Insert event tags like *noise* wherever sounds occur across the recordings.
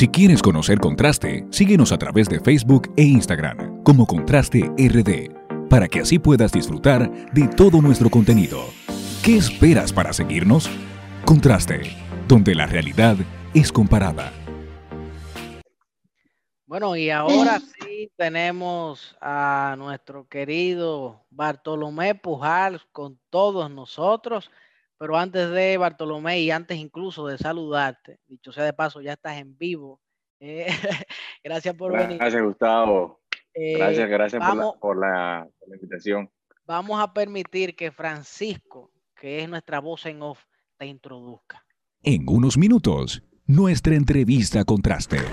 Si quieres conocer Contraste, síguenos a través de Facebook e Instagram como Contraste RD, para que así puedas disfrutar de todo nuestro contenido. ¿Qué esperas para seguirnos? Contraste, donde la realidad es comparada. Bueno, y ahora sí tenemos a nuestro querido Bartolomé Pujal con todos nosotros. Pero antes de Bartolomé y antes incluso de saludarte, dicho sea de paso, ya estás en vivo. Eh, *laughs* gracias por venir. Gracias, Gustavo. Eh, gracias, gracias por, la, invitación. Vamos a permitir que Francisco, que es nuestra voz en off, te introduzca. En unos minutos, nuestra entrevista contraste. Pero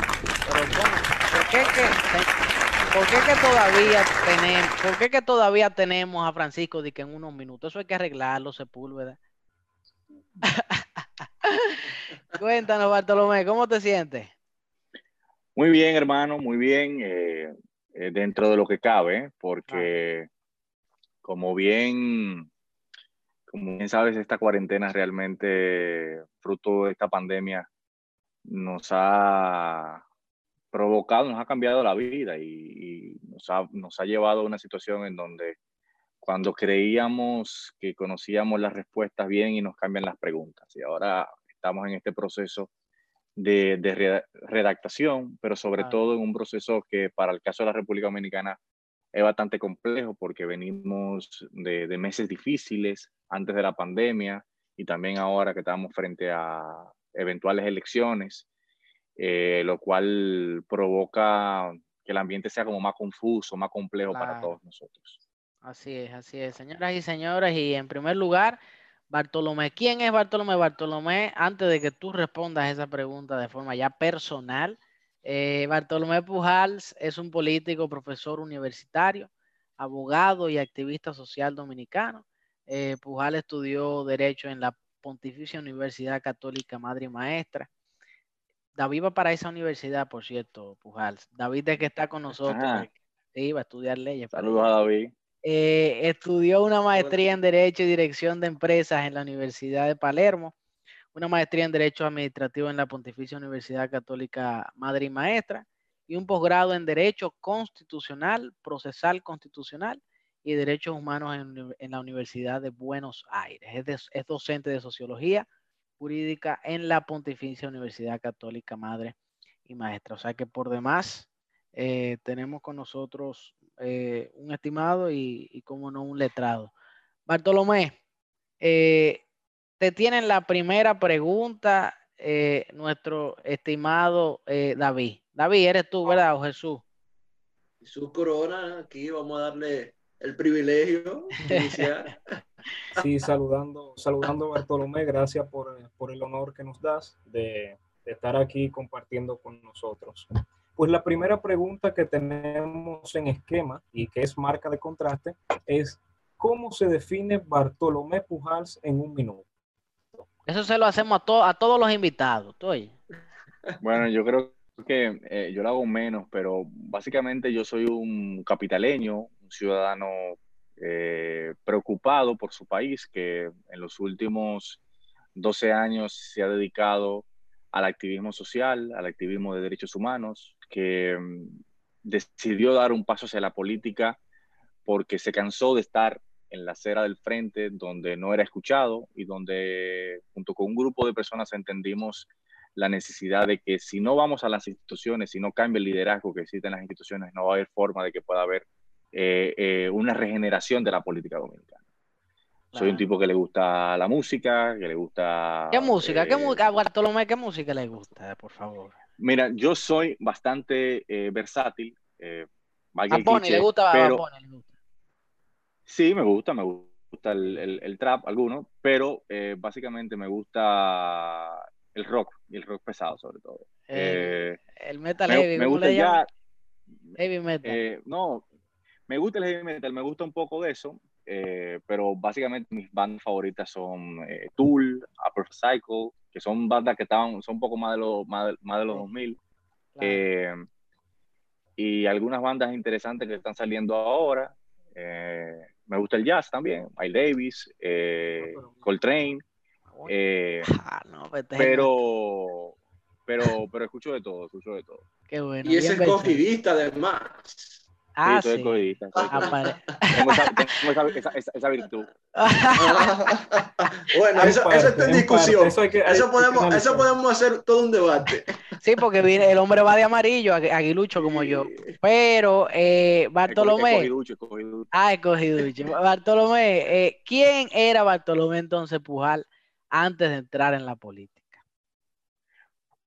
¿por qué que, todavía tenemos, por qué que todavía tenemos a Francisco de que en unos minutos? Eso hay que arreglarlo, Sepúlveda. *laughs* Cuéntanos, Bartolomé, ¿cómo te sientes? Muy bien, hermano, muy bien, eh, eh, dentro de lo que cabe, porque como bien, como bien sabes, esta cuarentena realmente, fruto de esta pandemia, nos ha provocado, nos ha cambiado la vida y, nos, ha, nos ha llevado a una situación en donde cuando creíamos que conocíamos las respuestas bien y nos cambian las preguntas. Y ahora estamos en este proceso de, de redactación, pero sobre todo en un proceso que para el caso de la República Dominicana es bastante complejo porque venimos de, de meses difíciles antes de la pandemia y también ahora que estamos frente a eventuales elecciones, eh, lo cual provoca que el ambiente sea como más confuso, más complejo para todos nosotros. Así es, así es, señoras y señores. Y en primer lugar, Bartolomé, ¿quién es Bartolomé? Bartolomé, antes de que tú respondas esa pregunta de forma ya personal, eh, Bartolomé Pujals es un político, profesor universitario, abogado y activista social dominicano. Eh, Pujal estudió Derecho en la Pontificia Universidad Católica Madre y Maestra. David va para esa universidad, por cierto, Pujals. David de que está con nosotros. Sí, va a estudiar leyes. Saludos a David. Eh, estudió una maestría en Derecho y Dirección de Empresas en la Universidad de Palermo, una maestría en Derecho Administrativo en la Pontificia Universidad Católica Madre y Maestra y un posgrado en Derecho Constitucional, Procesal Constitucional y Derechos Humanos en, la Universidad de Buenos Aires. Es, docente de Sociología Jurídica en la Pontificia Universidad Católica Madre y Maestra. O sea que por demás eh, tenemos con nosotros eh, un estimado y, como no, un letrado. Bartolomé, eh, te tienen la primera pregunta, eh, nuestro estimado David. David, eres tú, ¿verdad, o Jesús? Jesús Corona, aquí vamos a darle el privilegio de iniciar. *laughs* Sí, saludando, saludando Bartolomé, gracias por, el honor que nos das de estar aquí compartiendo con nosotros. Pues la primera pregunta que tenemos en esquema y que es marca de contraste es ¿cómo se define Bartolomé Pujals en un minuto? Eso se lo hacemos a, a todos los invitados, estoy. Bueno, yo creo que eh, yo lo hago menos, pero básicamente yo soy un capitaleño, un ciudadano eh, preocupado por su país, que en los últimos 12 años se ha dedicado al activismo social, al activismo de derechos humanos, que mm, decidió dar un paso hacia la política porque se cansó de estar en la acera del frente donde no era escuchado y donde junto con un grupo de personas entendimos la necesidad de que si no vamos a las instituciones, si no cambia el liderazgo que existe en las instituciones, no va a haber forma de que pueda haber eh, eh, una regeneración de la política dominicana. Soy un tipo que le gusta la música, que le gusta... ¿Qué música? ¿Qué eh, música? Bartolomé, ¿qué música le gusta, por favor? Mira, yo soy bastante eh, versátil. Eh, a Pony le gusta, pero... Sí, me gusta, me gusta el, el, trap, algunos, pero eh, básicamente me gusta el rock y el rock pesado sobre todo. el metal heavy, me gusta ya, heavy metal. no, me gusta el heavy metal, me gusta un poco de eso, pero básicamente mis bandas favoritas son Tool, Upper Cycle, que son bandas que estaban, son un poco más de los, más de, los 2000. Eh, y algunas bandas interesantes que están saliendo ahora. Eh, me gusta el jazz también, Miles Davis, eh, ah, Coltrane. Ah, *laughs* no, pero pero, pero escucho de todo, escucho de todo. Qué bueno. Y es bien versado. escogidista además. Ah, sí, soy sí. Apare- *laughs* Tengo, esa, tengo esa- esa- esa- esa virtud. *laughs* bueno, En eso, parte, eso está en en discusión. parte, eso hay que- hay- eso, hay que podemos, analizar. eso podemos hacer todo un debate. *laughs* Sí, porque viene, el hombre va de amarillo, agui- aguilucho como yo. Pero eh, Bartolomé, Escogiducho, escogiducho. ah, escogiducho. Bartolomé, eh, ¿quién era Bartolomé entonces Pujal antes de entrar en la política?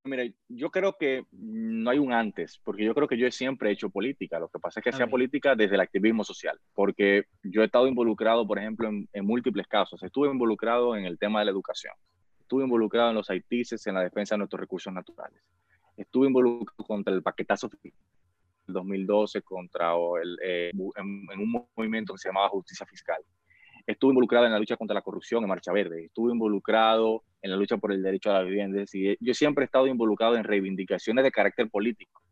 Mira, yo creo que no hay un antes, porque yo creo que yo siempre he hecho política. Lo que pasa es que hacía política desde el activismo social, porque yo he estado involucrado, por ejemplo, en, en múltiples casos. Estuve involucrado en el tema de la educación, estuve involucrado en los haitises, en la defensa de nuestros recursos naturales, estuve involucrado contra el paquetazo del 2012, contra el, eh, en un movimiento que se llamaba Justicia Fiscal. Estuve involucrado en la lucha contra la corrupción en Marcha Verde, estuve involucrado en la lucha por el derecho a la vivienda. Es decir, yo siempre he estado involucrado en reivindicaciones de carácter político.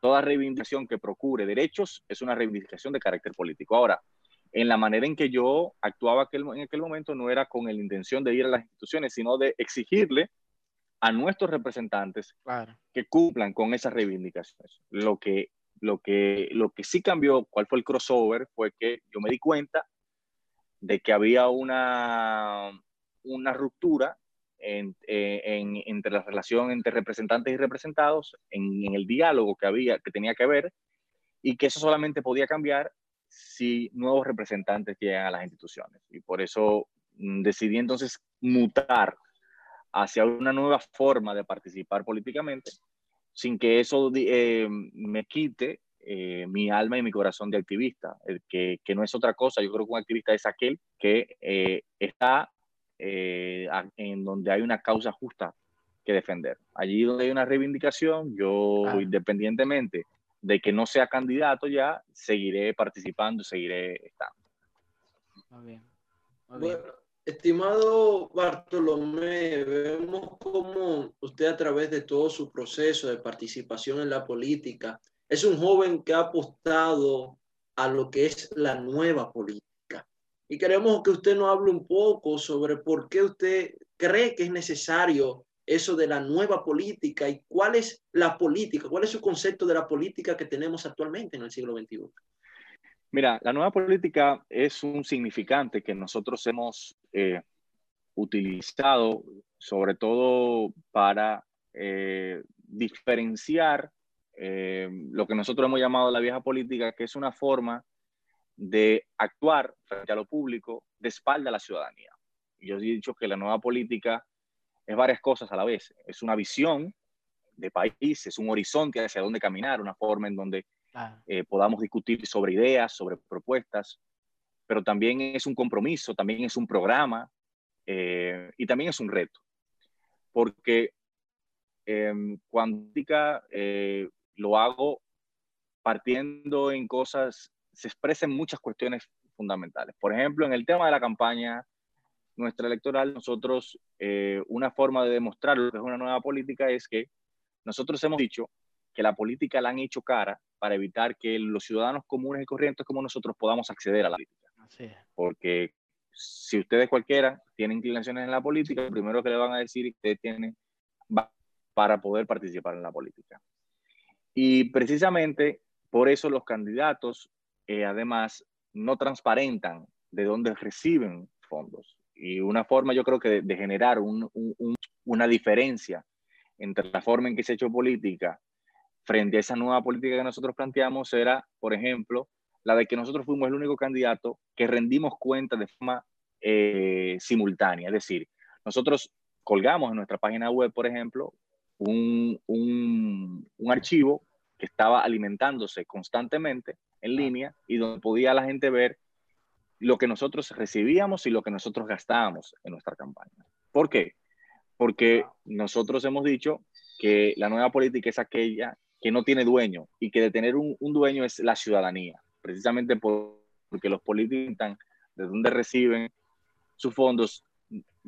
Toda reivindicación que procure derechos es una reivindicación de carácter político. Ahora, en la manera en que yo actuaba aquel- en aquel momento no era con la intención de ir a las instituciones, sino de exigirle a nuestros representantes Claro. que cumplan con esas reivindicaciones. Lo que, lo que, lo que sí cambió, cuál fue el crossover, fue que yo me di cuenta de que había una, una ruptura en, eh, en- entre la relación entre representantes y representados, en, en el diálogo que había, que tenía que haber, y que eso solamente podía cambiar si nuevos representantes llegan a las instituciones. Y por eso mm, decidí entonces mutar hacia una nueva forma de participar políticamente, sin que eso eh, me quite eh, mi alma y mi corazón de activista, el que, que no es otra cosa. Yo creo que un activista es aquel que eh, está eh, a- en donde hay una causa justa que defender. Allí donde hay una reivindicación, yo Claro. independientemente de que no sea candidato ya, seguiré participando, seguiré estando. Muy bien. Muy bien. Bueno, estimado Bartolomé, vemos cómo usted a través de todo su proceso de participación en la política es un joven que ha apostado a lo que es la nueva política. Y queremos que usted nos hable un poco sobre por qué usted cree que es necesario eso de la nueva política y cuál es la política, cuál es su concepto de la política que tenemos actualmente en el siglo XXI. Mira, la nueva política es un significante que nosotros hemos eh, utilizado sobre todo para eh, diferenciar eh, lo que nosotros hemos llamado la vieja política, que es una forma de actuar frente a lo público de espalda a la ciudadanía. Yo he dicho que la nueva política es varias cosas a la vez. Es una visión de país, es un horizonte hacia dónde caminar, una forma en donde eh, podamos discutir sobre ideas, sobre propuestas, pero también es un compromiso, también es un programa eh, y también es un reto. Porque eh, cuando lo hago partiendo en cosas, se expresan muchas cuestiones fundamentales. Por ejemplo, en el tema de la campaña nuestra electoral, nosotros, eh, una forma de demostrar lo que es una nueva política es que nosotros hemos dicho que la política la han hecho cara para evitar que los ciudadanos comunes y corrientes como nosotros podamos acceder a la política. Así es. Porque si ustedes cualquiera tienen inclinaciones en la política, lo primero que le van a decir es que ustedes tienen para poder participar en la política. Y precisamente por eso los candidatos, eh, además, no transparentan de dónde reciben fondos. Y una forma, yo creo que de, generar un- un- un- una diferencia entre la forma en que se ha hecho política frente a esa nueva política que nosotros planteamos era, por ejemplo, la de que nosotros fuimos el único candidato que rendimos cuenta de forma eh, simultánea. Es decir, nosotros colgamos en nuestra página web, por ejemplo, un archivo que estaba alimentándose constantemente en línea y donde podía la gente ver lo que nosotros recibíamos y lo que nosotros gastábamos en nuestra campaña. ¿Por qué? Porque nosotros hemos dicho que la nueva política es aquella que no tiene dueño y que de tener un, un dueño es la ciudadanía, precisamente por- porque los políticos están de dónde reciben sus fondos.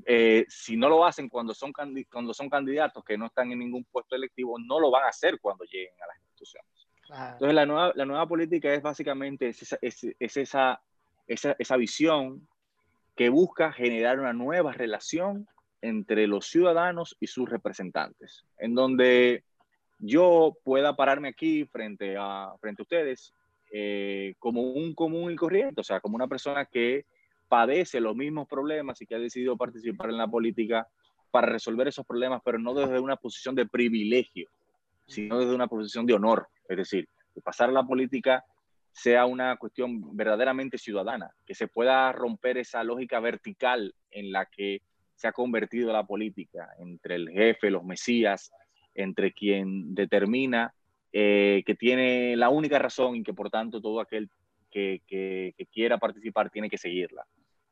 eh, si no lo hacen cuando son, cuando son candidatos que no están en ningún puesto electivo, no lo van a hacer cuando lleguen a las instituciones. Entonces, la nueva, la nueva política es básicamente es esa, es, es esa, esa, esa visión que busca generar una nueva relación entre los ciudadanos y sus representantes, en donde yo pueda pararme aquí frente a, frente a ustedes eh, como un común y corriente, o sea, como una persona que padece los mismos problemas y que ha decidido participar en la política para resolver esos problemas, pero no desde una posición de privilegio, sino desde una posición de honor. Es decir, que pasar a la política sea una cuestión verdaderamente ciudadana, que se pueda romper esa lógica vertical en la que se ha convertido la política, entre el jefe, los mesías, entre quien determina eh, que tiene la única razón y que por tanto todo aquel que, quiera participar tiene que seguirla,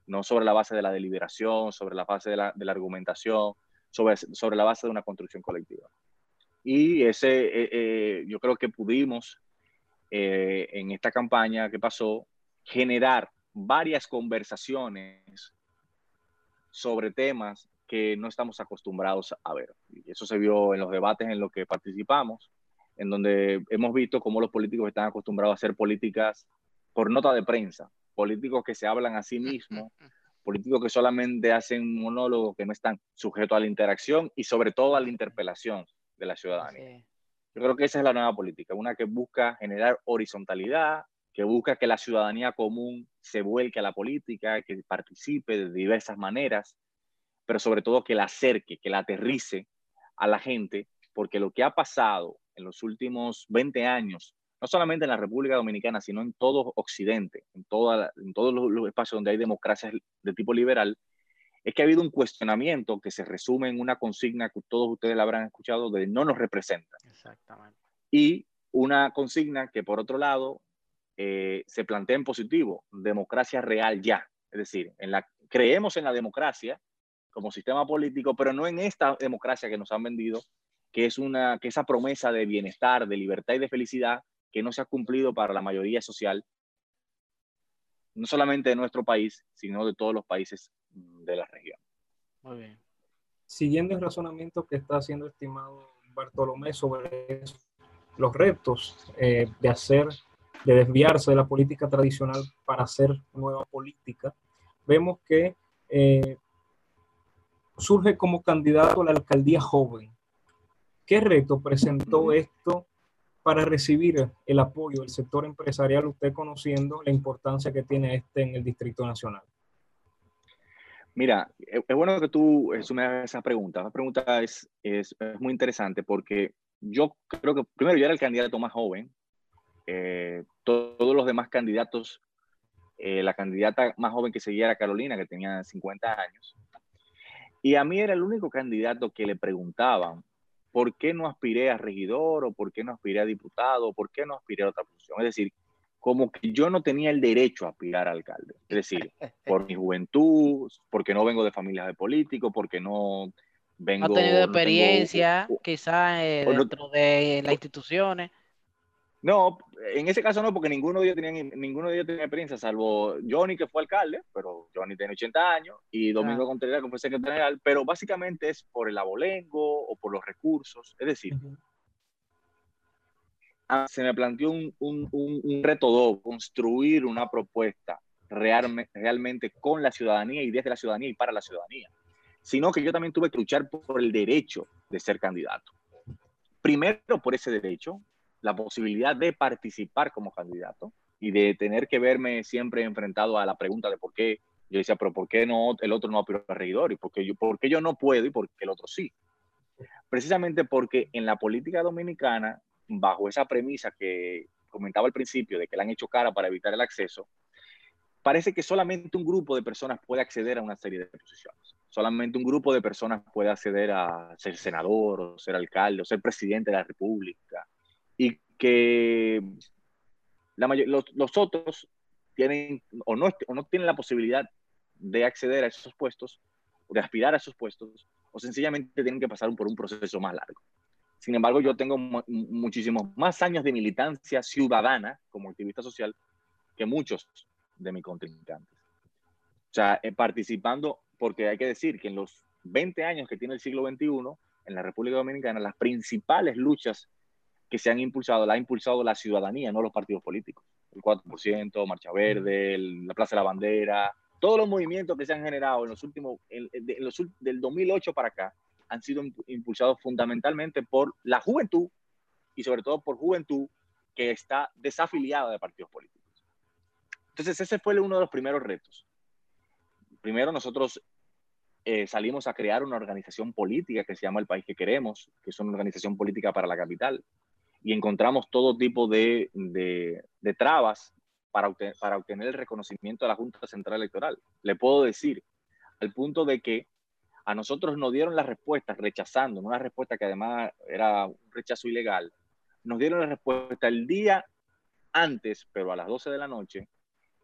no sobre la base de la deliberación, sobre la base de la, de la argumentación, sobre, sobre la base de una construcción colectiva. Y ese, eh, eh, yo creo que pudimos en esta campaña que pasó generar varias conversaciones sobre temas que no estamos acostumbrados a ver. Y eso se vio en los debates en los que participamos, en donde hemos visto cómo los políticos están acostumbrados a hacer políticas por nota de prensa, políticos que se hablan a sí mismos, políticos que solamente hacen monólogos que no están sujetos a la interacción y sobre todo a la interpelación de la ciudadanía. Yo creo que esa es la nueva política, una que busca generar horizontalidad, que busca que la ciudadanía común se vuelque a la política, que participe de diversas maneras, pero sobre todo que la acerque, que la aterrice a la gente, porque lo que ha pasado en los últimos 20 años, no solamente en la República Dominicana, sino en todo Occidente, en, toda, en todos los, espacios donde hay democracias de tipo liberal, es que ha habido un cuestionamiento que se resume en una consigna que todos ustedes la habrán escuchado de no nos representa. Exactamente. Y una consigna que por otro lado eh, se plantea en positivo, democracia real ya. Es decir, en la, creemos en la democracia como sistema político, pero no en esta democracia que nos han vendido, que es una, que esa promesa de bienestar, de libertad y de felicidad que no se ha cumplido para la mayoría social, no solamente de nuestro país, sino de todos los países de la región. Muy bien. Siguiendo el razonamiento que está haciendo estimado Bartolomé sobre los retos eh, de hacer de desviarse de la política tradicional para hacer nueva política, vemos que eh, surge como candidato a la alcaldía joven. ¿Qué reto presentó esto para recibir el apoyo del sector empresarial, usted conociendo la importancia que tiene este en el Distrito Nacional? Mira, es bueno que tú sumes esa pregunta. La pregunta es, es, es, muy interesante porque yo creo que primero yo era el candidato más joven eh, todos los demás candidatos, eh, la candidata más joven que seguía era Carolina, que tenía 50 años. Y a mí era el único candidato que le preguntaban por qué no aspiré a regidor o por qué no aspiré a diputado o por qué no aspiré a otra función. Es decir, como que yo no tenía el derecho a aspirar a alcalde. Es decir, *laughs* por mi juventud, porque no vengo de familias de políticos, porque no vengo... No he tenido experiencia, quizás eh, dentro de las instituciones. No, en ese caso no, porque ninguno de ellos tenía, ninguno de ellos tenía experiencia, salvo Johnny, que fue alcalde, pero Johnny tiene 80 años, y Domingo Contreras, que fue secretario general, pero básicamente es por el abolengo o por los recursos. Es decir, se me planteó un, un, un, reto doble, construir una propuesta realmente con la ciudadanía y desde la ciudadanía y para la ciudadanía, sino que yo también tuve que luchar por el derecho de ser candidato. Primero por ese derecho, la posibilidad de participar como candidato y de tener que verme siempre enfrentado a la pregunta de por qué. Yo decía, pero ¿por qué no el otro no aspiró a regidor? ¿Y por qué, yo, por qué yo no puedo y por qué el otro sí? Precisamente porque en la política dominicana, bajo esa premisa que comentaba al principio de que le han hecho cara para evitar el acceso, parece que solamente un grupo de personas puede acceder a una serie de posiciones. Solamente un grupo de personas puede acceder a ser senador o ser alcalde o ser presidente de la República y que la los, los, otros tienen o no, o no tienen la posibilidad de acceder a esos puestos, o de aspirar a esos puestos, o sencillamente tienen que pasar por un proceso más largo. Sin embargo, yo tengo muchísimos más años de militancia ciudadana como activista social que muchos de mis contrincantes. O sea, eh, participando, porque hay que decir que en los 20 años que tiene el siglo XXI, en la República Dominicana, las principales luchas que se han impulsado, la ha impulsado la ciudadanía, no los partidos políticos. El 4%, Marcha Verde, la Plaza de la Bandera, todos los movimientos que se han generado en los últimos, en, los, del 2008 para acá, han sido impulsados fundamentalmente por la juventud y sobre todo por juventud que está desafiliada de partidos políticos. Entonces ese fue uno de los primeros retos. Primero nosotros eh, salimos a crear una organización política que se llama El País que Queremos, que es una organización política para la capital, y encontramos todo tipo de, de, trabas para obtener, para obtener el reconocimiento de la Junta Central Electoral. Le puedo decir, al punto de que a nosotros nos dieron las respuestas rechazando, una respuesta que además era un rechazo ilegal, nos dieron la respuesta el día antes, pero a las 12 de la noche,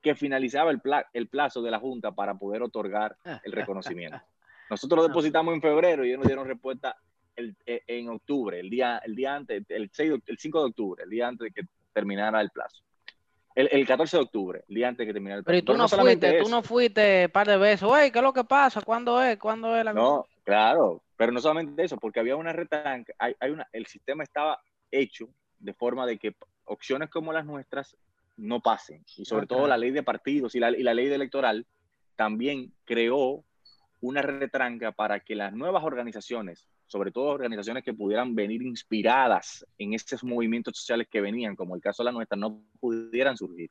que finalizaba el, el plazo de la Junta para poder otorgar *laughs* el reconocimiento. Nosotros lo depositamos en febrero y ellos nos dieron respuesta el, e, en octubre, el día, el día antes, el, 6 el 5 de octubre, el día antes de que terminara el plazo. El, el 14 de octubre, el día antes de que terminara el plazo. Pero tú no, fuiste, tú no fuiste un par de veces, oye, ¿qué es lo que pasa? ¿Cuándo es? ¿Cuándo es la No, claro, pero no solamente eso, porque había una retranca, hay, hay una, el sistema estaba hecho de forma de que opciones como las nuestras no pasen. Y sobre todo la ley de partidos y la, y la ley electoral también creó una retranca para que las nuevas organizaciones, sobre todo organizaciones que pudieran venir inspiradas en esos movimientos sociales que venían, como el caso de la nuestra, no pudieran surgir.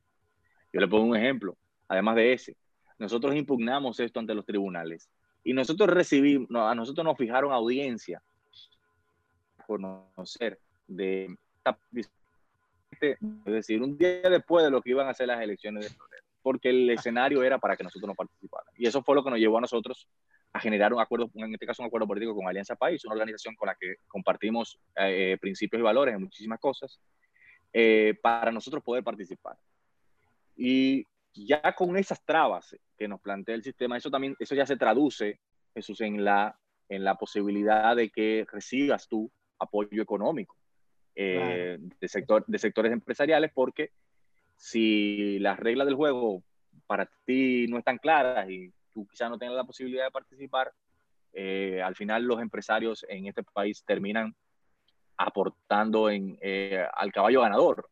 Yo le pongo un ejemplo, además de ese. Nosotros impugnamos esto ante los tribunales y nosotros recibimos, a nosotros nos fijaron audiencia por conocer de es decir, un día después de lo que iban a ser las elecciones de porque el escenario era para que nosotros no participáramos. Y eso fue lo que nos llevó a nosotros a generar un acuerdo, en este caso un acuerdo político con Alianza País, una organización con la que compartimos eh, principios y valores en muchísimas cosas, eh, para nosotros poder participar. Y ya con esas trabas que nos plantea el sistema, eso también, eso ya se traduce, Jesús, en la, en la posibilidad de que recibas tú apoyo económico eh, de, sector, de sectores empresariales, porque si las reglas del juego para ti no están claras y tú quizás no tengas la posibilidad de participar, eh, al final los empresarios en este país terminan aportando en, eh, al caballo ganador.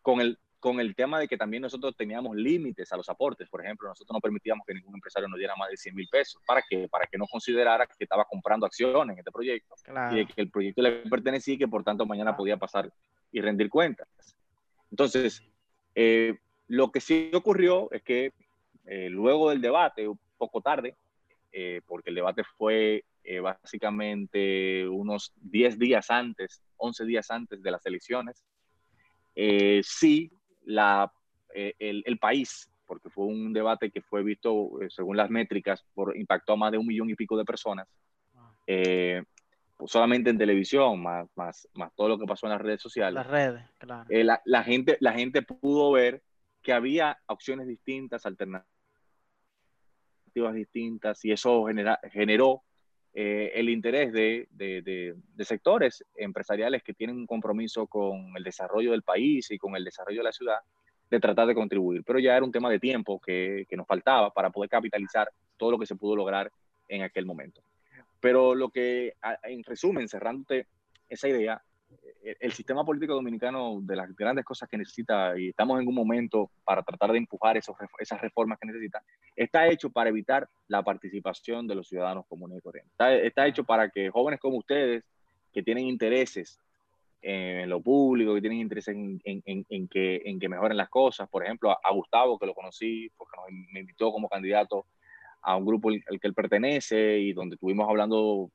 Con el, con el tema de que también nosotros teníamos límites a los aportes. Por ejemplo, nosotros no permitíamos que ningún empresario nos diera más de 100 mil pesos. ¿Para qué? Para que no considerara que estaba comprando acciones en este proyecto y que el proyecto le pertenecía y que por tanto mañana podía pasar y rendir cuentas. Entonces, eh, lo que sí ocurrió es que eh, luego del debate, un poco tarde, eh, porque el debate fue básicamente unos 10 días antes, 11 días antes de las elecciones, sí la, eh, el, país, porque fue un debate que fue visto, eh, según las métricas, por impactó a más de un millón y pico de personas, ah. eh, solamente en televisión, más, más, más todo lo que pasó en las redes sociales. Las redes, claro. La, la, gente, la gente pudo ver que había opciones distintas, alternativas distintas, y eso generó el interés de, sectores empresariales que tienen un compromiso con el desarrollo del país y con el desarrollo de la ciudad, de tratar de contribuir. Pero ya era un tema de tiempo que, que nos faltaba para poder capitalizar todo lo que se pudo lograr en aquel momento. Pero lo que, en resumen, cerrándote esa idea, eh, el sistema político dominicano, de las grandes cosas que necesita, y estamos en un momento para tratar de empujar esos, esas reformas que necesita, está hecho para evitar la participación de los ciudadanos comunes y corrientes. Está, hecho para que jóvenes como ustedes, que tienen intereses en lo público, que tienen interés en, en, que, en que mejoren las cosas, por ejemplo, a, Gustavo, que lo conocí, porque me invitó como candidato a un grupo al que él pertenece y donde estuvimos hablando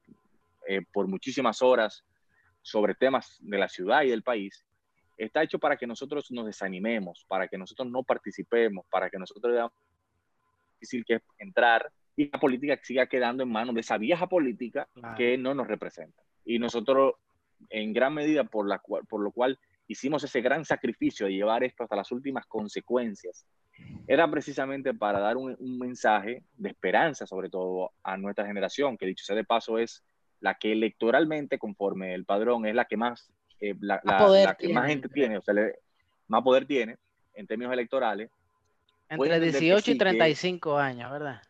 eh, por muchísimas horas sobre temas de la ciudad y del país, está hecho para que nosotros nos desanimemos, para que nosotros no participemos, para que nosotros veamos difícil que entrar y la política siga quedando en manos de esa vieja política que no nos representa. Y nosotros, en gran medida, por, la por lo cual hicimos ese gran sacrificio de llevar esto hasta las últimas consecuencias, era precisamente para dar un, un mensaje de esperanza, sobre todo a nuestra generación, que dicho sea de paso es la que electoralmente, conforme el padrón, es la que más, eh, la, que más gente tiene, o sea, más poder tiene en términos electorales. Entre 18 y 35 años, ¿verdad?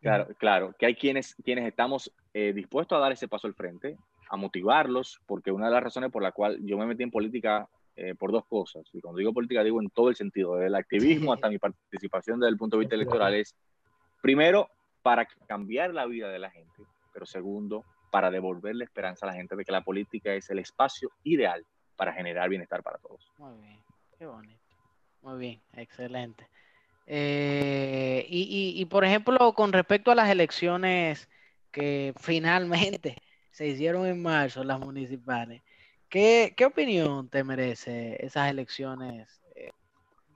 Claro, claro, que hay quienes, quienes estamos eh, dispuestos a dar ese paso al frente, a motivarlos, porque una de las razones por la cual yo me metí en política eh, por dos cosas. Y cuando digo política, digo en todo el sentido, desde el activismo hasta mi participación desde el punto de vista electoral, es primero para cambiar la vida de la gente, pero segundo, para devolverle esperanza a la gente de que la política es el espacio ideal para generar bienestar para todos. Muy bien, qué bonito. Muy bien, excelente. Eh, y, por ejemplo, con respecto a las elecciones que *laughs* finalmente se hicieron en marzo, las municipales, ¿qué, qué opinión te merece esas elecciones? Eh,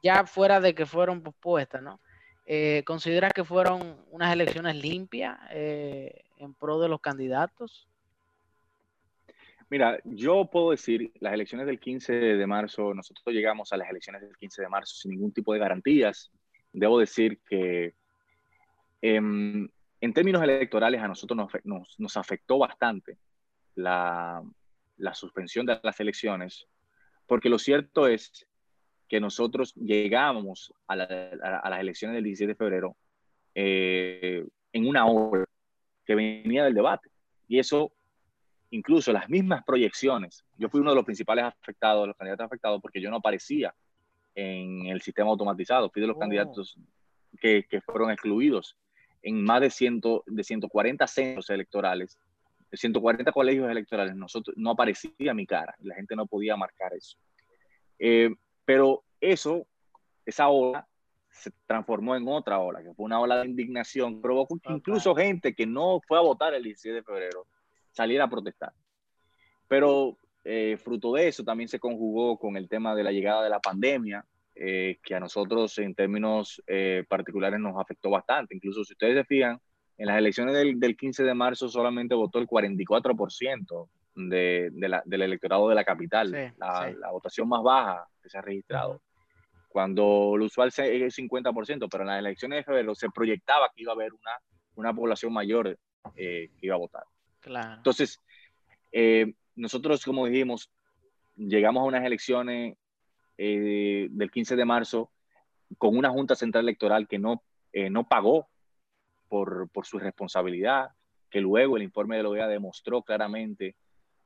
ya fuera de que fueron pospuestas, ¿no? Eh, ¿Consideras que fueron unas elecciones limpias eh, en pro de los candidatos? Mira, yo puedo decir, las elecciones del 15 de marzo, nosotros llegamos a las elecciones del 15 de marzo sin ningún tipo de garantías. Debo decir que em, en términos electorales a nosotros nos, afectó bastante la, suspensión de las elecciones, porque lo cierto es que nosotros llegamos a, las elecciones del 17 de febrero eh, en una hora que venía del debate. Y eso incluso las mismas proyecciones. Yo fui uno de los principales afectados, de los candidatos afectados, porque yo no aparecía en el sistema automatizado. Fui de los oh. candidatos que, que, fueron excluidos en más de, ciento, de 140 centros electorales, de 140 colegios electorales. Nosotros, no aparecía mi cara la gente no podía marcar eso. Eh, pero eso, esa ola, se transformó en otra ola, que fue una ola de indignación, provocó que incluso gente que no fue a votar el 17 de febrero salir a protestar. Pero eh, fruto de eso también se conjugó con el tema de la llegada de la pandemia, eh, que a nosotros en términos eh, particulares nos afectó bastante. Incluso si ustedes se fijan, en las elecciones del, del 15 de marzo solamente votó el 44% de, de la, del electorado de la capital, la, la, votación más baja que se ha registrado. Cuando lo usual es el 50%, pero en las elecciones de febrero se proyectaba que iba a haber una, una población mayor que iba a votar. Entonces, eh, nosotros, como dijimos, llegamos a unas elecciones eh, del 15 de marzo con una Junta Central Electoral que no, eh, no pagó por, por, su responsabilidad, que luego el informe de la OEA demostró claramente,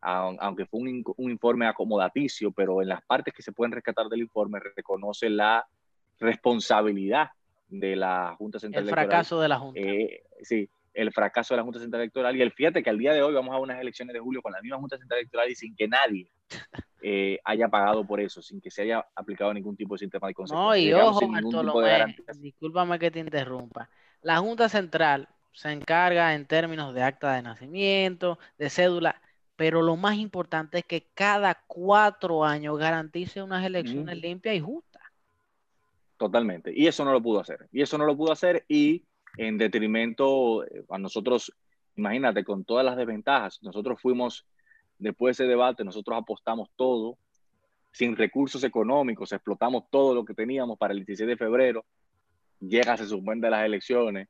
aunque fue un, un, informe acomodaticio, pero en las partes que se pueden rescatar del informe reconoce la responsabilidad de la Junta Central Electoral. El fracaso de la Junta. sí, el fracaso de la Junta Central Electoral. Y el fíjate que al día de hoy vamos a unas elecciones de julio con la misma Junta Central Electoral y sin que nadie *laughs* eh, haya pagado por eso, sin que se haya aplicado ningún tipo de sistema de consecuencia. No, y ojo, Bartolomé, discúlpame que te interrumpa. La Junta Central se encarga en términos de acta de nacimiento, de cédula, pero lo más importante es que cada cuatro años garantice unas elecciones limpias y justas. Totalmente. Y eso no lo pudo hacer. Y eso no lo pudo hacer y en detrimento eh, a nosotros, imagínate, con todas las desventajas, nosotros fuimos, después de ese debate, nosotros apostamos todo, sin recursos económicos, explotamos todo lo que teníamos para el 16 de febrero, llega, se suspende las elecciones,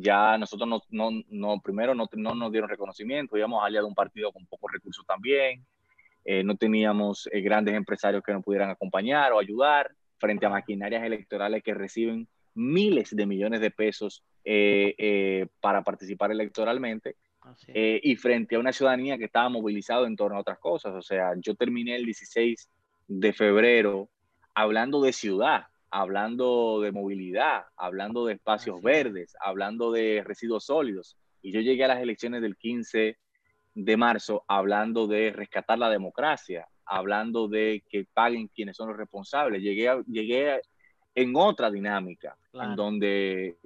ya nosotros no, no, no primero no, no, nos dieron reconocimiento, íbamos aliado a un partido con pocos recursos también, eh, no teníamos eh, grandes empresarios que nos pudieran acompañar o ayudar frente a maquinarias electorales que reciben miles de millones de pesos eh, eh, para participar electoralmente eh, y frente a una ciudadanía que estaba movilizada en torno a otras cosas. O sea, yo terminé el 16 de febrero hablando de ciudad, hablando de movilidad, hablando de espacios verdes, hablando de residuos sólidos. Y yo llegué a las elecciones del 15 de marzo hablando de rescatar la democracia, hablando de que paguen quienes son los responsables. Llegué, a, llegué en otra dinámica, en donde,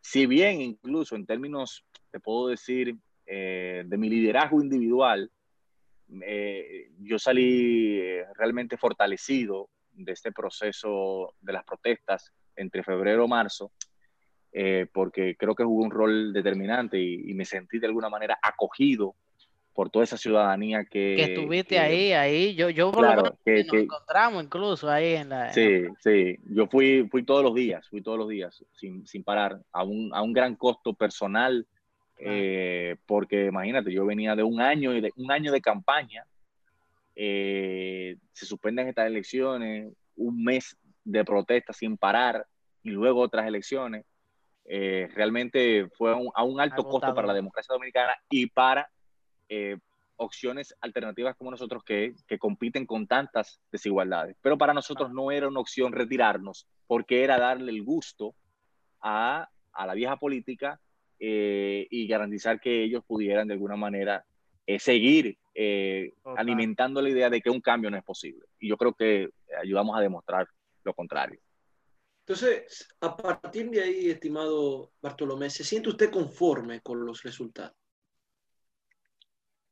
si bien incluso en términos, te puedo decir, eh, de mi liderazgo individual, eh, yo salí eh, realmente fortalecido de este proceso de las protestas entre febrero y marzo, porque creo que jugó un rol determinante y, y, me sentí de alguna manera acogido por toda esa ciudadanía que... Que estuviste ahí, ahí, yo, yo por lo que, nos encontramos incluso ahí en la... Sí, sí, yo fui, fui todos los días, fui todos los días, sin, sin parar, a un, a un gran costo personal, eh, porque imagínate, yo venía de un año, de, un año de campaña, eh, se suspenden estas elecciones, un mes de protesta sin parar, y luego otras elecciones. Eh, realmente fue a un, alto costo para la democracia dominicana y para eh, opciones alternativas como nosotros que, que, compiten con tantas desigualdades. Pero para nosotros no era una opción retirarnos, porque era darle el gusto a, a la vieja política eh, y garantizar que ellos pudieran de alguna manera eh, seguir eh, alimentando la idea de que un cambio no es posible. Y yo creo que ayudamos a demostrar lo contrario. Entonces, a partir de ahí, estimado Bartolomé, ¿se siente usted conforme con los resultados?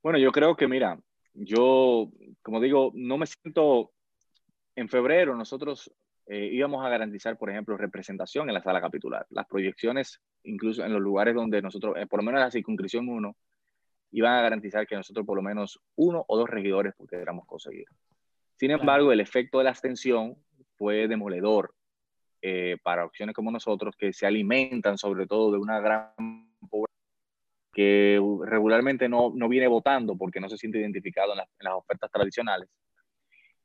Bueno, yo creo que, mira, yo, como digo, no me siento, en febrero nosotros eh, íbamos a garantizar, por ejemplo, representación en la sala capitular. Las proyecciones, incluso en los lugares donde nosotros, eh, por lo menos en la circunscripción 1, iban a garantizar que nosotros por lo menos uno o dos regidores pudiéramos conseguir. Sin embargo, el efecto de la abstención fue demoledor eh, para opciones como nosotros, que se alimentan sobre todo de una gran pobreza que regularmente no, no viene votando porque no se siente identificado en, las ofertas tradicionales.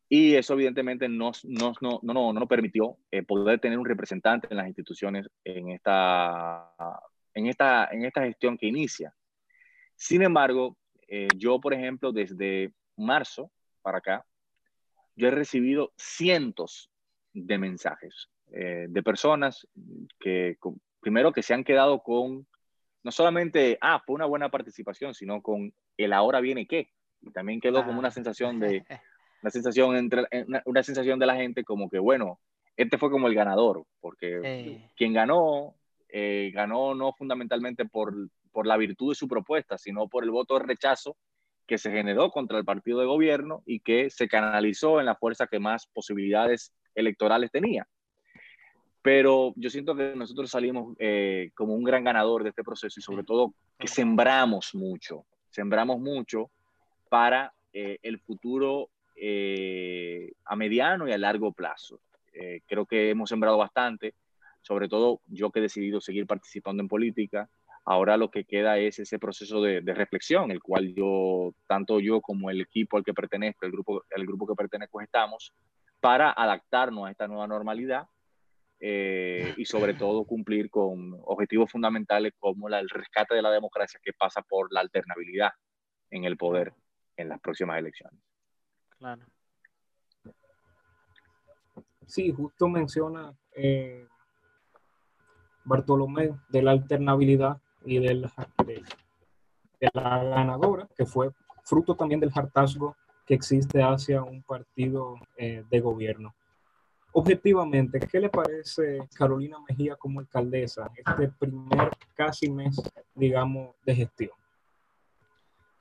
Y eso evidentemente no nos no, no, no, no, permitió eh, poder tener un representante en las instituciones en esta, en esta, en esta gestión que inicia. Sin embargo, eh, yo, por ejemplo, desde marzo para acá, yo he recibido cientos de mensajes eh, de personas que, primero, que se han quedado con no solamente, ah, fue una buena participación, sino con el ahora viene qué. Y también quedó como una ah. sensación de, *laughs* una sensación, entre, una, sensación de la gente como que, bueno, este fue como el ganador, porque quien ganó, eh, ganó no fundamentalmente por, por la virtud de su propuesta, sino por el voto de rechazo que se generó contra el partido de gobierno y que se canalizó en la fuerza que más posibilidades electorales tenía. Pero yo siento que nosotros salimos eh, como un gran ganador de este proceso y sobre todo que sembramos mucho, sembramos mucho para eh, el futuro eh, a mediano y a largo plazo. creo que hemos sembrado bastante, sobre todo yo que he decidido seguir participando en política. Ahora lo que queda es ese proceso de, de reflexión, el cual yo, tanto yo como el equipo al que pertenezco, el grupo, el grupo que pertenezco, estamos, para adaptarnos a esta nueva normalidad eh, y sobre todo cumplir con objetivos fundamentales como el rescate de la democracia que pasa por la alternabilidad en el poder en las próximas elecciones. Claro. Sí, justo menciona eh, Bartolomé de la alternabilidad y de la, de, la ganadora, que fue fruto también del hartazgo que existe hacia un partido eh, de gobierno objetivamente, ¿qué le parece Carolina Mejía como alcaldesa este primer casi mes, digamos, de gestión?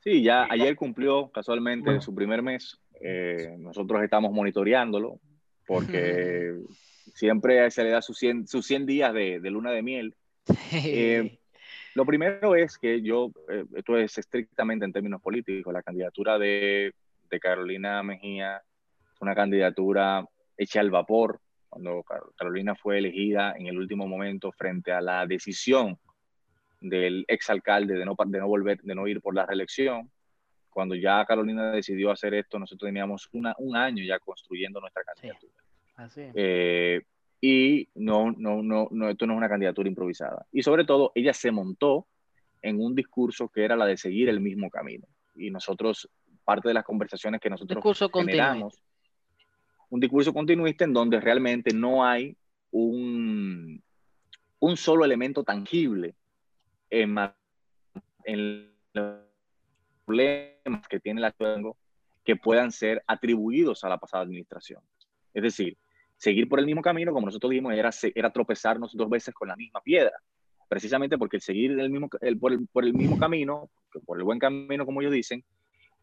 Sí, ya ayer cumplió casualmente su primer mes. Eh, nosotros estamos monitoreándolo porque siempre se le da sus 100, sus 100 días de, luna de miel. *laughs* Eh, lo primero es que yo, eh, esto es estrictamente en términos políticos, la candidatura de, de Carolina Mejía es una candidatura hecha al vapor, cuando Carolina fue elegida en el último momento frente a la decisión del exalcalde de no, de no volver, de no ir por la reelección. Cuando ya Carolina decidió hacer esto, nosotros teníamos una, un año ya construyendo nuestra candidatura. Eh, y no, no, no, no, esto no es una candidatura improvisada. Y sobre todo, ella se montó en un discurso que era la de seguir el mismo camino. Y nosotros, parte de las conversaciones que nosotros generamos, un discurso continuista en donde realmente no hay un, un solo elemento tangible en, en los problemas que tiene la que puedan ser atribuidos a la pasada administración. Es decir, seguir por el mismo camino, como nosotros dijimos, era, era tropezarnos dos veces con la misma piedra. Precisamente porque el seguir el mismo, el, por, el, por el mismo camino, por el buen camino, como ellos dicen,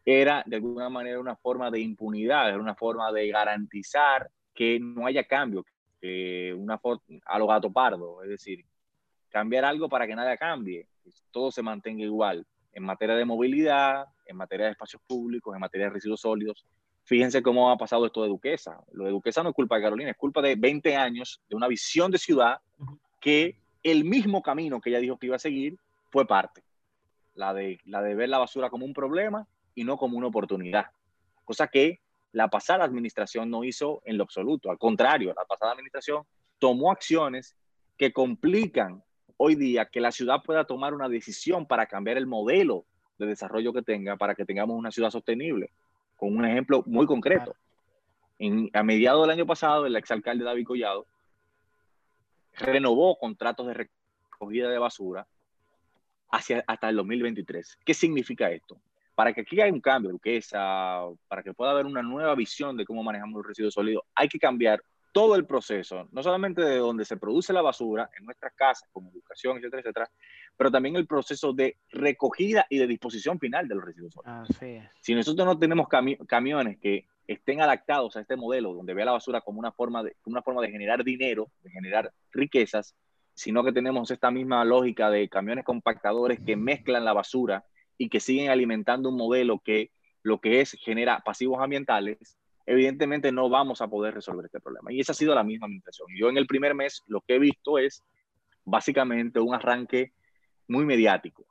era de alguna manera una forma de impunidad, era una forma de garantizar que no haya cambio, que una a lo gato pardo, es decir, cambiar algo para que nada cambie, todo se mantenga igual en materia de movilidad, en materia de espacios públicos, en materia de residuos sólidos. Fíjense cómo ha pasado esto de Duquesa. Lo de Duquesa no es culpa de Carolina, es culpa de 20 años de una visión de ciudad que el mismo camino que ella dijo que iba a seguir fue parte. La de, la de ver la basura como un problema y no como una oportunidad. Cosa que la pasada administración no hizo en lo absoluto. Al contrario, la pasada administración tomó acciones que complican hoy día que la ciudad pueda tomar una decisión para cambiar el modelo de desarrollo que tenga para que tengamos una ciudad sostenible. Con un ejemplo muy concreto. En, a mediados del año pasado, el exalcalde David Collado renovó contratos de recogida de basura hacia, hasta el 2023. ¿Qué significa esto? Para que aquí haya un cambio, para que pueda haber una nueva visión de cómo manejamos los residuos sólidos, hay que cambiar todo el proceso, no solamente de donde se produce la basura, en nuestras casas, como educación, etcétera, etcétera, pero también el proceso de recogida y de disposición final de los residuos sólidos. Si nosotros no tenemos camiones que estén adaptados a este modelo, donde vea la basura como una forma de, una forma de generar dinero, de generar riquezas, sino que tenemos esta misma lógica de camiones compactadores que mezclan la basura y que siguen alimentando un modelo que lo que es genera pasivos ambientales, evidentemente no vamos a poder resolver este problema. Y esa ha sido la misma administración. Yo en el primer mes lo que he visto es básicamente un arranque muy mediático,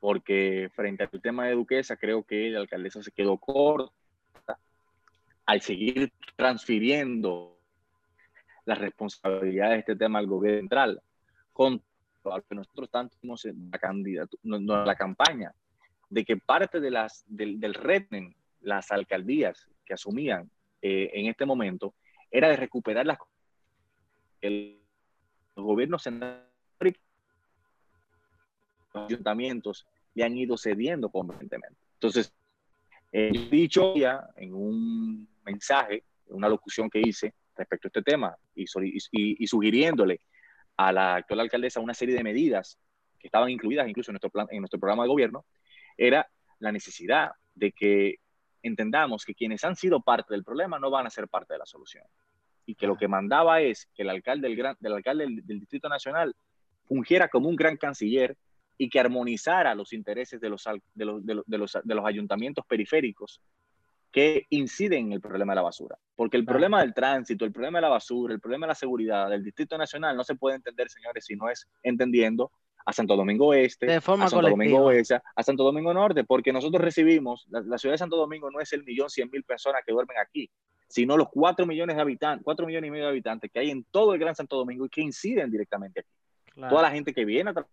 porque frente al tema de Duquesa creo que la alcaldesa se quedó corta al seguir transfiriendo la responsabilidad de este tema al gobierno central, con lo que nosotros tanto hemos en la, candidatura, la campaña, de que parte de las, del, del retén, las alcaldías que asumían eh, en este momento, era de recuperar las el, los gobiernos ayuntamientos le han ido cediendo convenientemente. Entonces, he dicho ya en un mensaje, en una locución que hice, respecto a este tema y, y, sugiriéndole a la actual alcaldesa una serie de medidas que estaban incluidas incluso en nuestro, plan, en nuestro programa de gobierno, era la necesidad de que entendamos que quienes han sido parte del problema no van a ser parte de la solución. Y que lo que mandaba es que el alcalde del, gran, del, alcalde del, Distrito Nacional fungiera como un gran canciller y que armonizara los intereses de los, de los, de los, de los, de los ayuntamientos periféricos que inciden en el problema de la basura. Porque el problema del tránsito, el problema de la basura, el problema de la seguridad del Distrito Nacional no se puede entender, señores, si no es entendiendo a Santo Domingo Este, a Santo Domingo Oeste, a Santo Domingo Norte, porque nosotros recibimos, la, ciudad de Santo Domingo no es el millón cien mil personas que duermen aquí, sino los cuatro millones de habitantes, cuatro millones y medio de habitantes que hay en todo el Gran Santo Domingo y que inciden directamente aquí. Toda la gente que viene a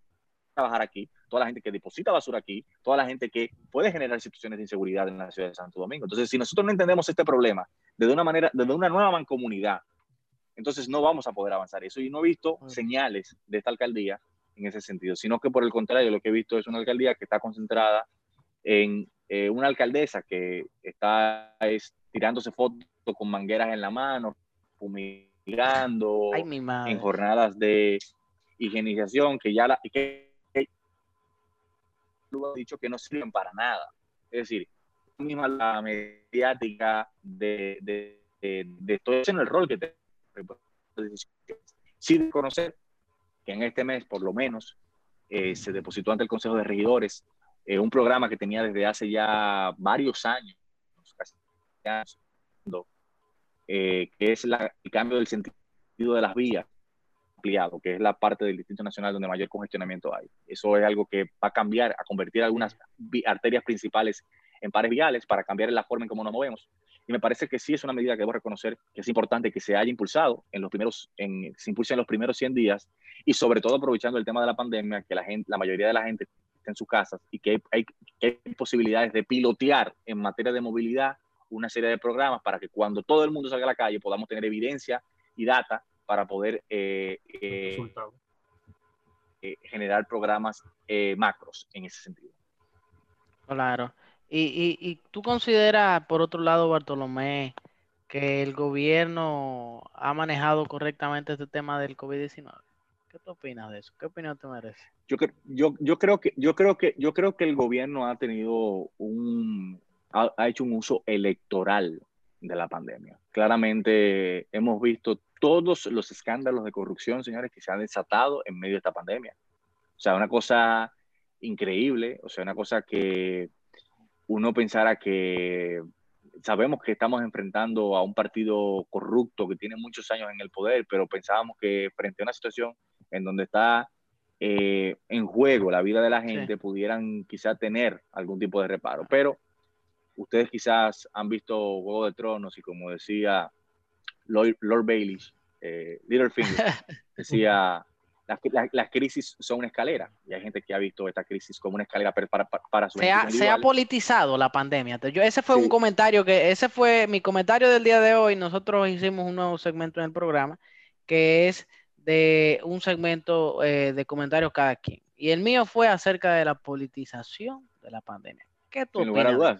trabajar aquí, toda la gente que deposita basura aquí, toda la gente que puede generar situaciones de inseguridad en la ciudad de Santo Domingo. Entonces, si nosotros no entendemos este problema desde una manera, desde una nueva mancomunidad, entonces no vamos a poder avanzar eso. Y no he visto señales de esta alcaldía en ese sentido, sino que por el contrario, lo que he visto es una alcaldía que está concentrada en eh, una alcaldesa que está tirándose fotos con mangueras en la mano, fumigando, en jornadas de higienización, que ya la, que dicho que no sirven para nada. Es decir, misma la mediática de, de, de, todo eso en el rol que te sin conocer que en este mes, por lo menos, eh, se depositó ante el Consejo de Regidores eh, un programa que tenía desde hace ya varios años, casi años eh, que es la, el cambio del sentido de las vías ampliado, que es la parte del Distrito Nacional donde mayor congestionamiento hay. Eso es algo que va a cambiar, a convertir algunas arterias principales en pares viales para cambiar la forma en cómo nos movemos. Y me parece que sí es una medida que debo reconocer que es importante que se haya impulsado en los primeros, en, se impulse en los primeros 100 días y sobre todo aprovechando el tema de la pandemia, que la, gente, la mayoría de la gente está en sus casas y que hay, que hay posibilidades de pilotear en materia de movilidad una serie de programas para que cuando todo el mundo salga a la calle podamos tener evidencia y data para poder eh, eh, eh, generar programas macros en ese sentido. Claro. Y, y, tú consideras, por otro lado, Bartolomé, que el gobierno ha manejado correctamente este tema del COVID-19? ¿Qué tú opinas de eso? ¿Qué opinión te merece? Yo, yo, yo, creo que, yo, creo que, yo creo que el gobierno ha tenido un, ha hecho un uso electoral de la pandemia. Claramente hemos visto todos los escándalos de corrupción, señores, que se han desatado en medio de esta pandemia. O sea, una cosa increíble, o sea, una cosa que uno pensara que sabemos que estamos enfrentando a un partido corrupto que tiene muchos años en el poder, pero pensábamos que frente a una situación en donde está eh, en juego la vida de la gente, pudieran quizá tener algún tipo de reparo. Pero ustedes quizás han visto Juego de Tronos y como decía Lord, Lord Bailey, eh, Littlefinger, *laughs* decía, las, crisis son una escalera y hay gente que ha visto esta crisis como una escalera para, para, para su se ha, se ha politizado la pandemia. Yo, ese fue un comentario que, ese fue mi comentario del día de hoy. Nosotros hicimos un nuevo segmento en el programa que es de un segmento eh, de comentarios cada quien. Y el mío fue acerca de la politización de la pandemia. ¿Qué tú Sin opinas?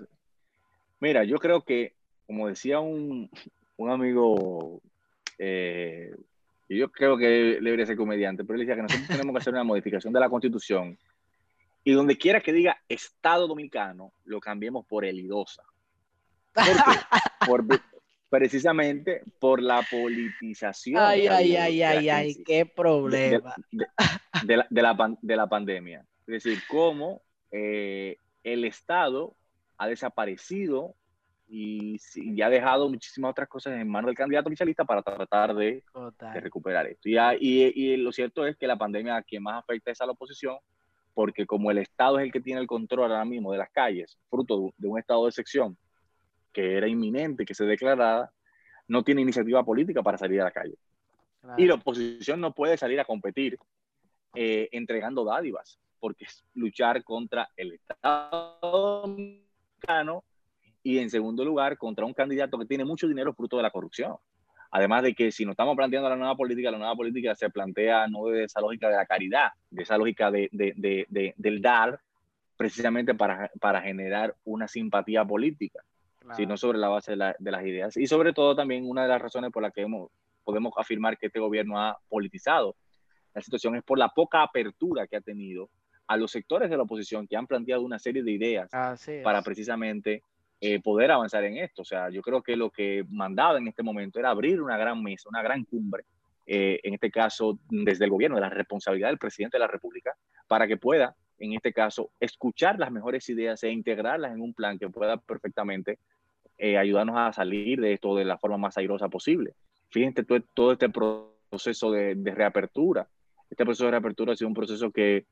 Mira, yo creo que, como decía un, un amigo eh, yo creo que debería ser comediante, pero él decía que nosotros *laughs* tenemos que hacer una modificación de la constitución y donde quiera que diga Estado Dominicano, lo cambiemos por el IDOSA. ¿Por qué? *laughs* precisamente por la politización. Ay, ay, ay, ay, ay, qué problema. De, la, de, la, pandemia. Es decir, cómo eh, el Estado ha desaparecido y, ha dejado muchísimas otras cosas en manos del candidato oficialista para tratar de, recuperar esto. Y, y, lo cierto es que la pandemia a quien más afecta es a la oposición, porque como el Estado es el que tiene el control ahora mismo de las calles, fruto de, un estado de sección que era inminente, que se declarara, no tiene iniciativa política para salir a la calle. Y la oposición no puede salir a competir eh, entregando dádivas, porque es luchar contra el Estado dominicano y en segundo lugar contra un candidato que tiene mucho dinero fruto de la corrupción. Además de que si nos estamos planteando la nueva política, la nueva política se plantea no de esa lógica de la caridad, de esa lógica de, de, de, del dar, precisamente para, para, generar una simpatía política, sino sobre la base de, las ideas. Y sobre todo también una de las razones por las que hemos, podemos afirmar que este gobierno ha politizado la situación es por la poca apertura que ha tenido a los sectores de la oposición que han planteado una serie de ideas para precisamente eh, poder avanzar en esto. O sea, yo creo que lo que mandaba en este momento era abrir una gran mesa, una gran cumbre, eh, en este caso desde el gobierno, de la responsabilidad del presidente de la República, para que pueda, en este caso, escuchar las mejores ideas e integrarlas en un plan que pueda perfectamente eh, ayudarnos a salir de esto de la forma más airosa posible. Fíjense todo, todo este proceso de, de, reapertura. Este proceso de reapertura ha sido un proceso que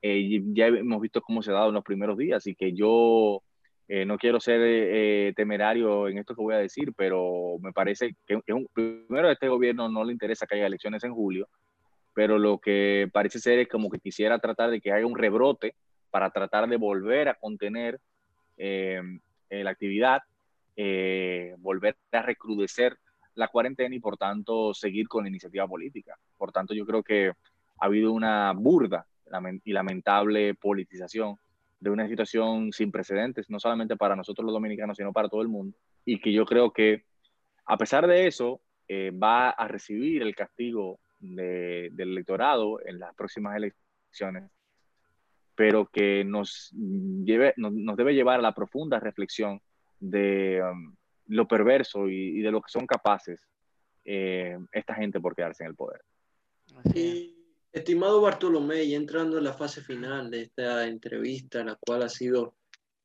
ya hemos visto cómo se ha dado en los primeros días y que yo eh, no quiero ser eh, temerario en esto que voy a decir, pero me parece que, primero a este gobierno no le interesa que haya elecciones en julio, pero lo que parece ser es como que quisiera tratar de que haya un rebrote para tratar de volver a contener eh, la actividad, volver a recrudecer la cuarentena y por tanto seguir con la iniciativa política. Por tanto, yo creo que ha habido una burda y lamentable politización de una situación sin precedentes, no solamente para nosotros los dominicanos, sino para todo el mundo. Y que yo creo que, a pesar de eso, eh, va a recibir el castigo del electorado en las próximas elecciones, pero que nos, lleve, nos, debe llevar a la profunda reflexión de um, lo perverso y, de lo que son capaces eh, esta gente por quedarse en el poder. Así Estimado Bartolomé, y entrando en la fase final de esta entrevista, la cual ha sido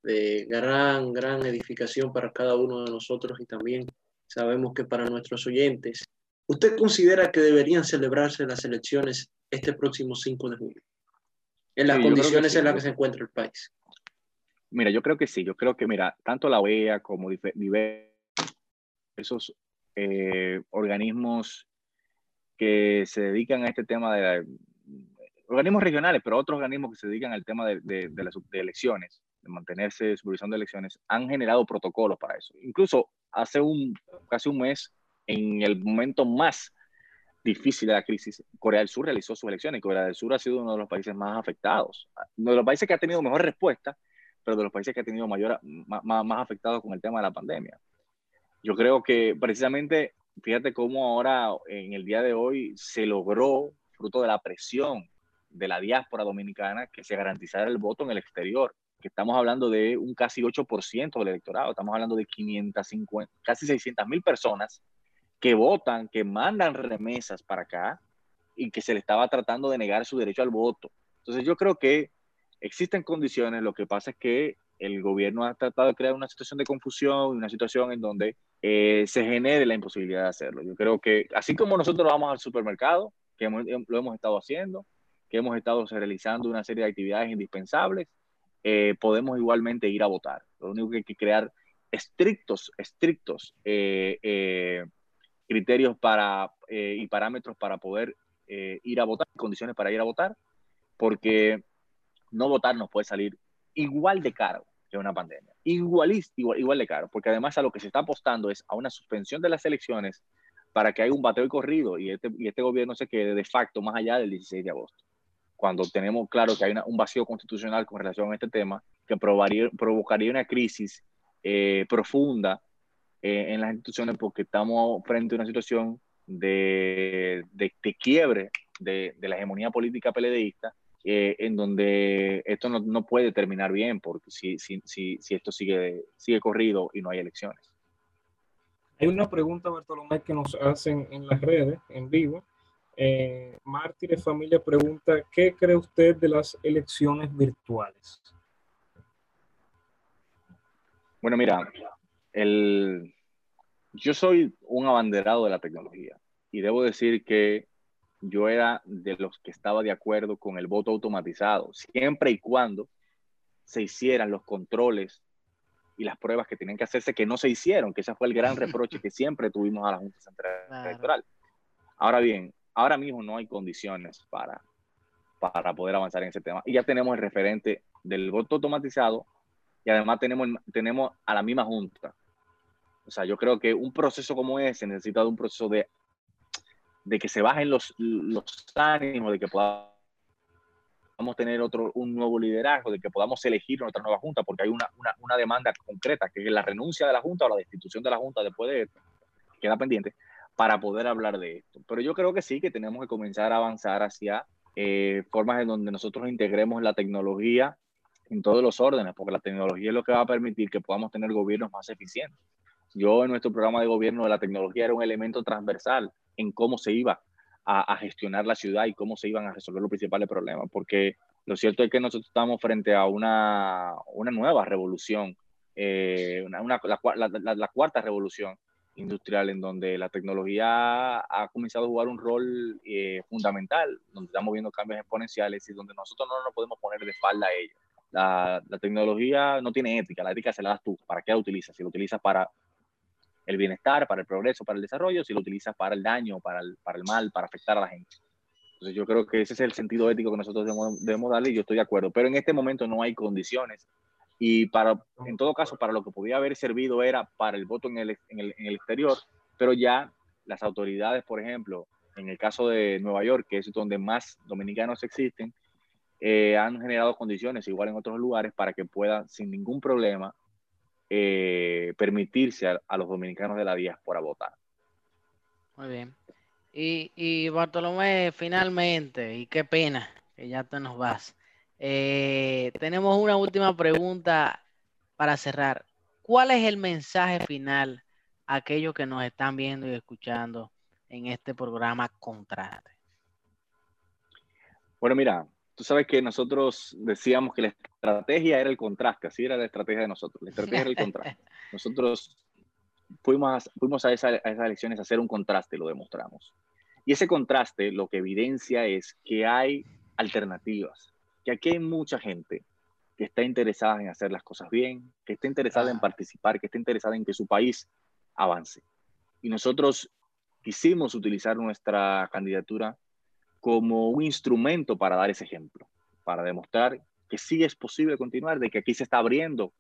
de gran, gran edificación para cada uno de nosotros y también sabemos que para nuestros oyentes, ¿usted considera que deberían celebrarse las elecciones este próximo 5 de julio? En las condiciones en las que se encuentra el país. Mira, yo creo que sí, yo creo que, mira, tanto la OEA como diversos eh, organismos que se dedican a este tema de organismos regionales, pero otros organismos que se dedican al tema de, de, las elecciones, de mantenerse supervisando elecciones, han generado protocolos para eso. Incluso hace un, casi un mes, en el momento más difícil de la crisis, Corea del Sur realizó sus elecciones. Corea del Sur ha sido uno de los países más afectados, uno de los países que ha tenido mejor respuesta, pero de los países que ha tenido mayor, más, más afectados con el tema de la pandemia. Yo creo que precisamente fíjate cómo ahora, en el día de hoy, se logró, fruto de la presión de la diáspora dominicana, que se garantizara el voto en el exterior, que estamos hablando de un casi 8% del electorado, estamos hablando de 550, casi 600 mil personas que votan, que mandan remesas para acá y que se le estaba tratando de negar su derecho al voto. Entonces yo creo que existen condiciones, lo que pasa es que el gobierno ha tratado de crear una situación de confusión, una situación en donde eh, se genere la imposibilidad de hacerlo. Yo creo que así como nosotros vamos al supermercado, que lo hemos estado haciendo, que hemos estado realizando una serie de actividades indispensables, eh, podemos igualmente ir a votar. Lo único que hay que crear estrictos, estrictos eh, criterios para, y parámetros para poder ir a votar, condiciones para ir a votar, porque no votar nos puede salir igual de caro que una pandemia, igual, igual, igual de caro, porque además a lo que se está apostando es a una suspensión de las elecciones para que haya un bateo y corrido y este, y este gobierno se quede de facto más allá del 16 de agosto. Cuando tenemos claro que hay un vacío constitucional con relación a este tema, que provocaría una crisis eh, profunda eh, en las instituciones porque estamos frente a una situación de, de, quiebre de, de, la hegemonía política peledeísta, eh, en donde esto no, no, puede terminar bien porque si, si, si, si esto sigue, sigue corrido y no hay elecciones. Hay una pregunta, Bartolomé, que nos hacen en las redes, en vivo. Eh, Mártires Familia pregunta, ¿qué cree usted de las elecciones virtuales? Bueno, mira, el, yo soy un abanderado de la tecnología y debo decir que yo era de los que estaba de acuerdo con el voto automatizado, siempre y cuando se hicieran los controles y las pruebas que tenían que hacerse que no se hicieron, que ese fue el gran reproche que siempre tuvimos a la Junta Central *laughs* Electoral. Ahora bien, ahora mismo no hay condiciones para, para poder avanzar en ese tema. Y ya tenemos el referente del voto automatizado y además tenemos, tenemos a la misma Junta. O sea, yo creo que un proceso como ese necesita de un proceso de, de que se bajen los, los ánimos, de que podamos tener otro, un nuevo liderazgo, de que podamos elegir nuestra nueva junta, porque hay una, una, demanda concreta, que es la renuncia de la junta o la destitución de la junta después de esto, queda pendiente, para poder hablar de esto. Pero yo creo que sí, que tenemos que comenzar a avanzar hacia eh, formas en donde nosotros integremos la tecnología en todos los órdenes, porque la tecnología es lo que va a permitir que podamos tener gobiernos más eficientes. Yo en nuestro programa de gobierno de la tecnología era un elemento transversal en cómo se iba a, gestionar la ciudad y cómo se iban a resolver los principales problemas, porque lo cierto es que nosotros estamos frente a una, una nueva revolución, eh, una, la, la, cuarta revolución industrial en donde la tecnología ha comenzado a jugar un rol eh, fundamental, donde estamos viendo cambios exponenciales y donde nosotros no nos podemos poner de espalda a ello. La, la, tecnología no tiene ética, la ética se la das tú. ¿Para qué la utilizas? Si la utilizas para el bienestar, para el progreso, para el desarrollo, si lo utilizas para el daño, para el, para el mal, para afectar a la gente. Entonces yo creo que ese es el sentido ético que nosotros debemos, debemos darle y yo estoy de acuerdo. Pero en este momento no hay condiciones y para, en todo caso, para lo que podía haber servido era para el voto en el, en el, en el exterior, pero ya las autoridades, por ejemplo, en el caso de Nueva York, que es donde más dominicanos existen, eh, han generado condiciones, igual en otros lugares, para que puedan, sin ningún problema, eh, permitirse a, los dominicanos de la diáspora votar. Muy bien. Y, y Bartolomé, finalmente, y qué pena que ya te nos vas. Eh, tenemos una última pregunta para cerrar. ¿Cuál es el mensaje final a aquellos que nos están viendo y escuchando en este programa Contraste? Bueno, mira, tú sabes que nosotros decíamos que la estrategia era el contraste, así era la estrategia de nosotros, la estrategia era el contraste. Nosotros fuimos, a, fuimos a, a esas elecciones a hacer un contraste, lo demostramos. Y ese contraste lo que evidencia es que hay alternativas, que aquí hay mucha gente que está interesada en hacer las cosas bien, que está interesada en participar, que está interesada en que su país avance. Y nosotros quisimos utilizar nuestra candidatura como un instrumento para dar ese ejemplo, para demostrar que sí es posible continuar, de que aquí se está abriendo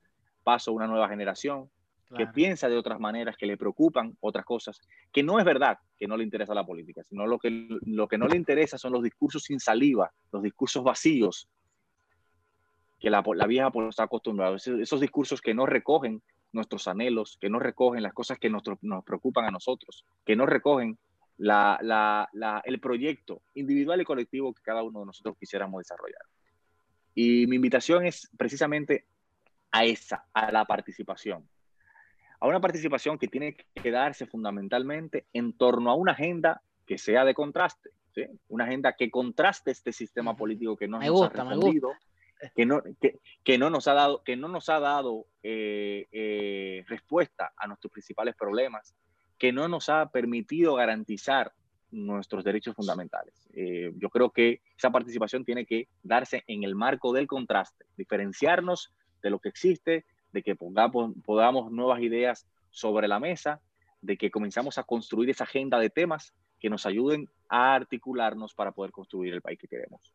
paso a una nueva generación que piensa de otras maneras, que le preocupan otras cosas, que no es verdad que no le interesa la política, sino lo que, lo que no le interesa son los discursos sin saliva, los discursos vacíos, que la, la vieja está acostumbrada, esos, esos, discursos que no recogen nuestros anhelos, que no recogen las cosas que nos, nos preocupan a nosotros, que no recogen la, la, la, el proyecto individual y colectivo que cada uno de nosotros quisiéramos desarrollar. Y mi invitación es precisamente a esa, a la participación. A una participación que tiene que darse fundamentalmente en torno a una agenda que sea de contraste, ¿sí? una agenda que contraste este sistema político que no nos ha respondido, que no, que, que, no nos ha dado, que no nos ha dado eh, eh, respuesta a nuestros principales problemas, que no nos ha permitido garantizar nuestros derechos fundamentales. Eh, yo creo que esa participación tiene que darse en el marco del contraste, diferenciarnos de lo que existe, de que pongamos, podamos nuevas ideas sobre la mesa, de que comenzamos a construir esa agenda de temas que nos ayuden a articularnos para poder construir el país que queremos.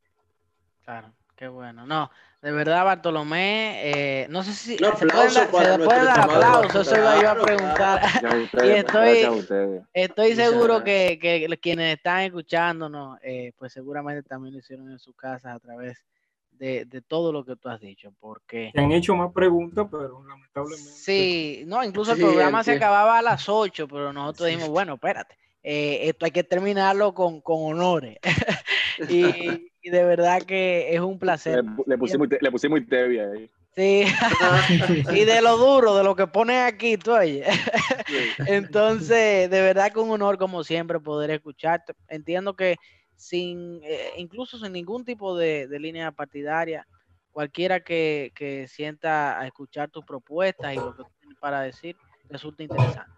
Claro, qué bueno. No, de verdad, Bartolomé, eh, no sé si Un aplauso se para se puede dar aplauso, eso iba yo a Claro, preguntar. *laughs* Y estoy-. Estoy seguro que, que quienes están escuchándonos, eh, pues seguramente también lo hicieron en sus casas a través de, de todo lo que tú has dicho, porque Se han hecho más preguntas, pero lamentablemente. sí, no, incluso el Sí, programa se acababa a las 8, pero nosotros Sí. dijimos, bueno, espérate, eh, esto hay que terminarlo con, con honores. *laughs* y, y de verdad que es un Le, placer. le pusimos, le pusimos tebia ahí. Sí, *laughs* y de lo duro, de lo que ponen aquí, tú oye. Entonces, de verdad que un honor como siempre poder escucharte. Entiendo que sin, eh, incluso sin ningún tipo de, de línea partidaria, cualquiera que, que sienta a escuchar tus propuestas y lo que tienes para decir, resulta interesante.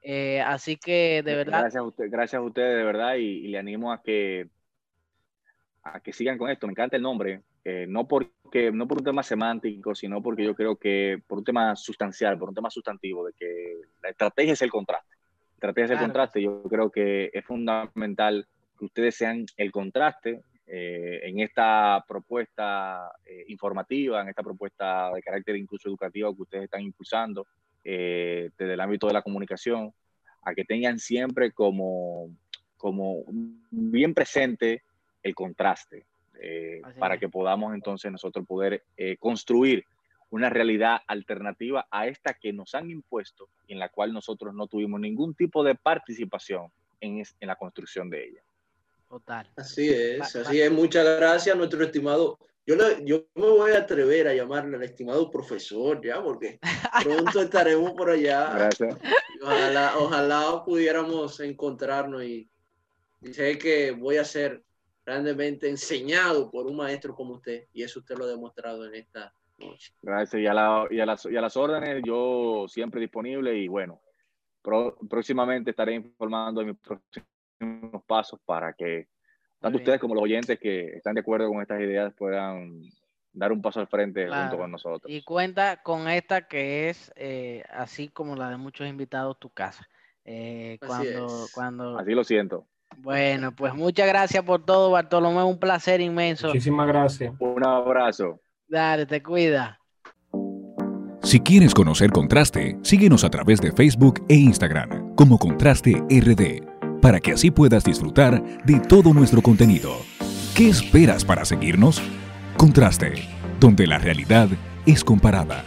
Eh, así que, de verdad, Gracias a, usted, gracias a ustedes, de verdad, y, y le animo a que, a que sigan con esto. Me encanta el nombre, eh, no, porque, no por un tema semántico, sino porque yo creo que por un tema sustancial, por un tema sustantivo, de que la estrategia es el contraste. La estrategia es el Claro. contraste. Yo creo que es fundamental que ustedes sean el contraste eh, en esta propuesta eh, informativa, en esta propuesta de carácter incluso educativo que ustedes están impulsando eh, desde el ámbito de la comunicación, a que tengan siempre como, como bien presente el contraste, eh, para es. que podamos entonces nosotros poder eh, construir una realidad alternativa a esta que nos han impuesto y en la cual nosotros no tuvimos ningún tipo de participación en, es- en la construcción de ella. total. Así es, Va- así es. Muchas gracias nuestro estimado. Yo, le- yo me voy a atrever a llamarle al estimado profesor, ya, porque *laughs* pronto estaremos por allá. Gracias. Ojalá, ojalá pudiéramos encontrarnos y, y sé que voy a ser grandemente enseñado por un maestro como usted, y eso usted lo ha demostrado en esta noche. Gracias. Y a, la- y a las, y a las órdenes, yo siempre disponible y bueno, pro- próximamente estaré informando de mis próximos pasos para que tanto ustedes como los oyentes que están de acuerdo con estas ideas puedan dar un paso al frente Claro. junto con nosotros. Y cuenta con esta que es, eh, así como la de muchos invitados, tu casa. Eh, Así cuando, es. cuando, Así lo siento. Bueno, pues muchas gracias por todo, Bartolomé, un placer inmenso. Muchísimas gracias. Un abrazo. Dale, te cuida. Si quieres conocer Contraste, síguenos a través de Facebook e Instagram como Contraste RD, para que así puedas disfrutar de todo nuestro contenido. ¿Qué esperas para seguirnos? Contraste, donde la realidad es comparada.